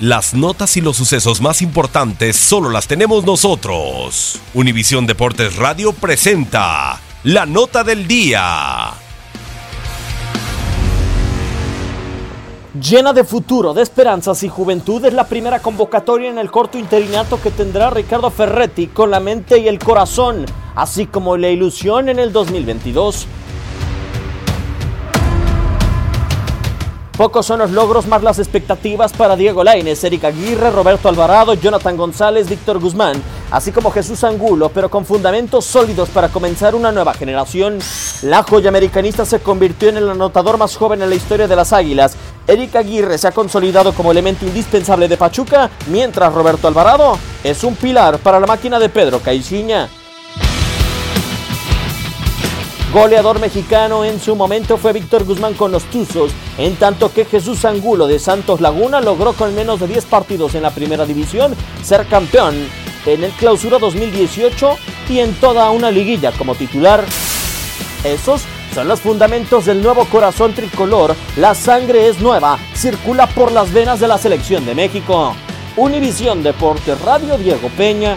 Las notas y los sucesos más importantes solo las tenemos nosotros. Univisión Deportes Radio presenta la nota del día. Llena de futuro, de esperanzas y juventud es la primera convocatoria en el corto interinato que tendrá Ricardo Ferretti con la mente y el corazón, así como la ilusión en el 2022. Pocos son los logros más las expectativas para Diego Lainez, Eric Aguirre, Roberto Alvarado, Jonathan González, Víctor Guzmán, así como Jesús Angulo, pero con fundamentos sólidos para comenzar una nueva generación. La joya americanista se convirtió en el anotador más joven en la historia de las Águilas. Eric Aguirre se ha consolidado como elemento indispensable de Pachuca, mientras Roberto Alvarado es un pilar para la máquina de Pedro Caixinha. Goleador mexicano en su momento fue Víctor Guzmán con los Tuzos, en tanto que Jesús Angulo de Santos Laguna logró con menos de 10 partidos en la primera división ser campeón en el clausura 2018 y en toda una liguilla como titular. Esos son los fundamentos del nuevo corazón tricolor. La sangre es nueva, circula por las venas de la selección de México. Univisión Deportes Radio Diego Peña.